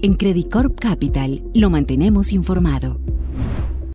En Credit Corp Capital lo mantenemos informado.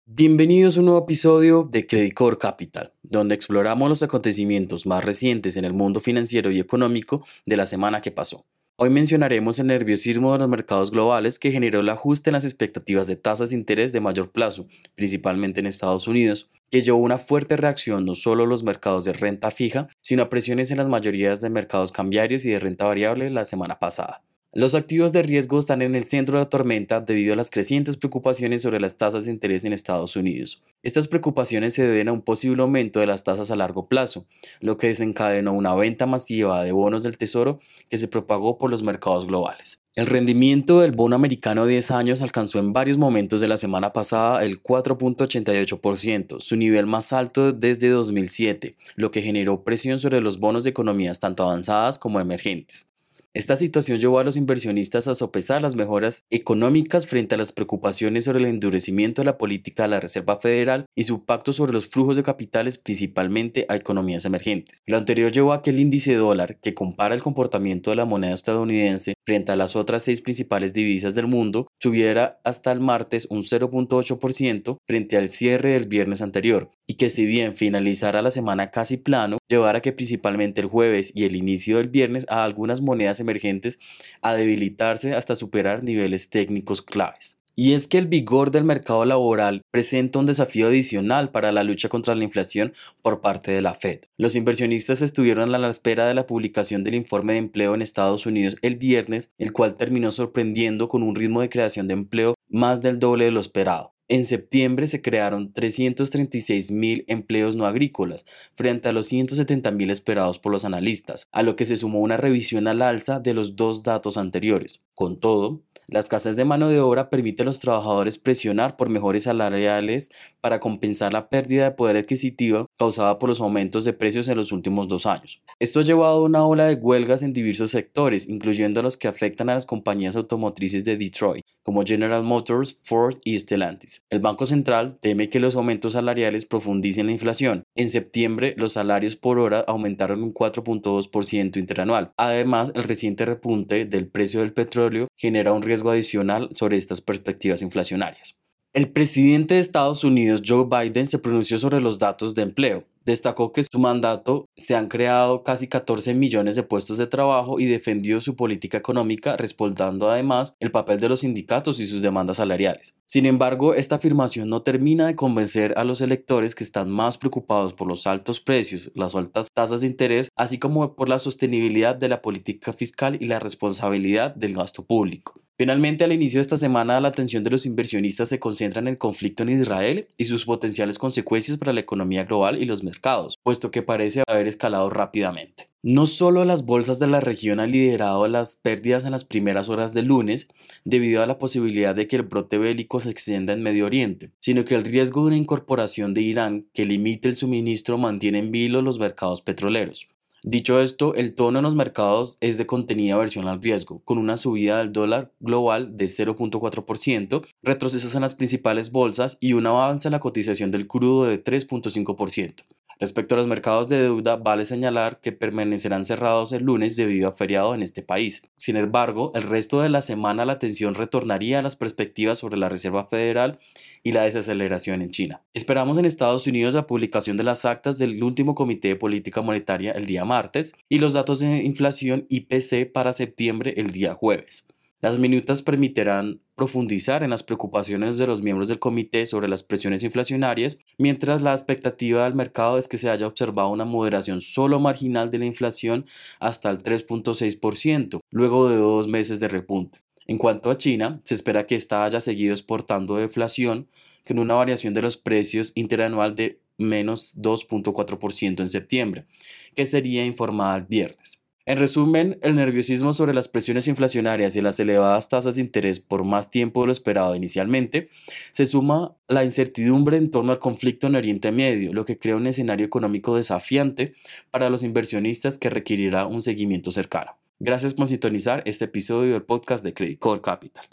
Bienvenidos a un nuevo episodio de Credit Corp Capital, donde exploramos los acontecimientos más recientes en el mundo financiero y económico de la semana que pasó. Hoy mencionaremos el nerviosismo de los mercados globales que generó el ajuste en las expectativas de tasas de interés de mayor plazo, principalmente en Estados Unidos, que llevó una fuerte reacción no solo a los mercados de renta fija, sino a presiones en las mayorías de mercados cambiarios y de renta variable la semana pasada. Los activos de riesgo están en el centro de la tormenta debido a las crecientes preocupaciones sobre las tasas de interés en Estados Unidos. Estas preocupaciones se deben a un posible aumento de las tasas a largo plazo, lo que desencadenó una venta masiva de bonos del Tesoro que se propagó por los mercados globales. El rendimiento del bono americano de 10 años alcanzó en varios momentos de la semana pasada el 4.88%, su nivel más alto desde 2007, lo que generó presión sobre los bonos de economías tanto avanzadas como emergentes. Esta situación llevó a los inversionistas a sopesar las mejoras económicas frente a las preocupaciones sobre el endurecimiento de la política de la Reserva Federal y su pacto sobre los flujos de capitales principalmente a economías emergentes. Lo anterior llevó a que el índice dólar, que compara el comportamiento de la moneda estadounidense frente a las otras seis principales divisas del mundo, subiera hasta el martes un 0.8% frente al cierre del viernes anterior, y que si bien finalizara la semana casi plano, llevara que principalmente el jueves y el inicio del viernes a algunas monedas emergentes a debilitarse hasta superar niveles técnicos claves. Y es que el vigor del mercado laboral presenta un desafío adicional para la lucha contra la inflación por parte de la Fed. Los inversionistas estuvieron a la espera de la publicación del informe de empleo en Estados Unidos el viernes, el cual terminó sorprendiendo con un ritmo de creación de empleo más del doble de lo esperado. En septiembre se crearon 336 mil empleos no agrícolas, frente a los 170 mil esperados por los analistas, a lo que se sumó una revisión al alza de los dos datos anteriores. Con todo, la escasez de mano de obra permite a los trabajadores presionar por mejores salariales para compensar la pérdida de poder adquisitivo causada por los aumentos de precios en los últimos dos años. Esto ha llevado a una ola de huelgas en diversos sectores, incluyendo los que afectan a las compañías automotrices de Detroit, como General Motors, Ford y Stellantis. El Banco Central teme que los aumentos salariales profundicen la inflación. En septiembre, los salarios por hora aumentaron un 4.2% interanual. Además, el reciente repunte del precio del petróleo genera un riesgo adicional sobre estas perspectivas inflacionarias. El presidente de Estados Unidos, Joe Biden, se pronunció sobre los datos de empleo. Destacó que su mandato se han creado casi 14 millones de puestos de trabajo y defendió su política económica, respaldando además el papel de los sindicatos y sus demandas salariales. Sin embargo, esta afirmación no termina de convencer a los electores que están más preocupados por los altos precios, las altas tasas de interés, así como por la sostenibilidad de la política fiscal y la responsabilidad del gasto público. Finalmente, al inicio de esta semana, la atención de los inversionistas se concentra en el conflicto en Israel y sus potenciales consecuencias para la economía global y los mercados, puesto que parece haber escalado rápidamente. No solo las bolsas de la región han liderado las pérdidas en las primeras horas del lunes debido a la posibilidad de que el brote bélico se extienda en Medio Oriente, sino que el riesgo de una incorporación de Irán que limite el suministro mantiene en vilo los mercados petroleros. Dicho esto, el tono en los mercados es de contenida versión al riesgo, con una subida del dólar global de 0.4%, retrocesos en las principales bolsas y un avance en la cotización del crudo de 3.5%. Respecto a los mercados de deuda, vale señalar que permanecerán cerrados el lunes debido a feriado en este país. Sin embargo, el resto de la semana la atención retornaría a las perspectivas sobre la Reserva Federal y la desaceleración en China. Esperamos en Estados Unidos la publicación de las actas del último Comité de Política Monetaria el día martes y los datos de inflación IPC para septiembre el día jueves. Las minutas permitirán profundizar en las preocupaciones de los miembros del comité sobre las presiones inflacionarias, mientras la expectativa del mercado es que se haya observado una moderación solo marginal de la inflación hasta el 3.6%, luego de dos meses de repunte. En cuanto a China, se espera que ésta haya seguido exportando deflación con una variación de los precios interanual de menos 2.4% en septiembre, que sería informada el viernes. En resumen, el nerviosismo sobre las presiones inflacionarias y las elevadas tasas de interés por más tiempo de lo esperado inicialmente, se suma la incertidumbre en torno al conflicto en Oriente Medio, lo que crea un escenario económico desafiante para los inversionistas que requerirá un seguimiento cercano. Gracias por sintonizar este episodio del podcast de Credit Core Capital.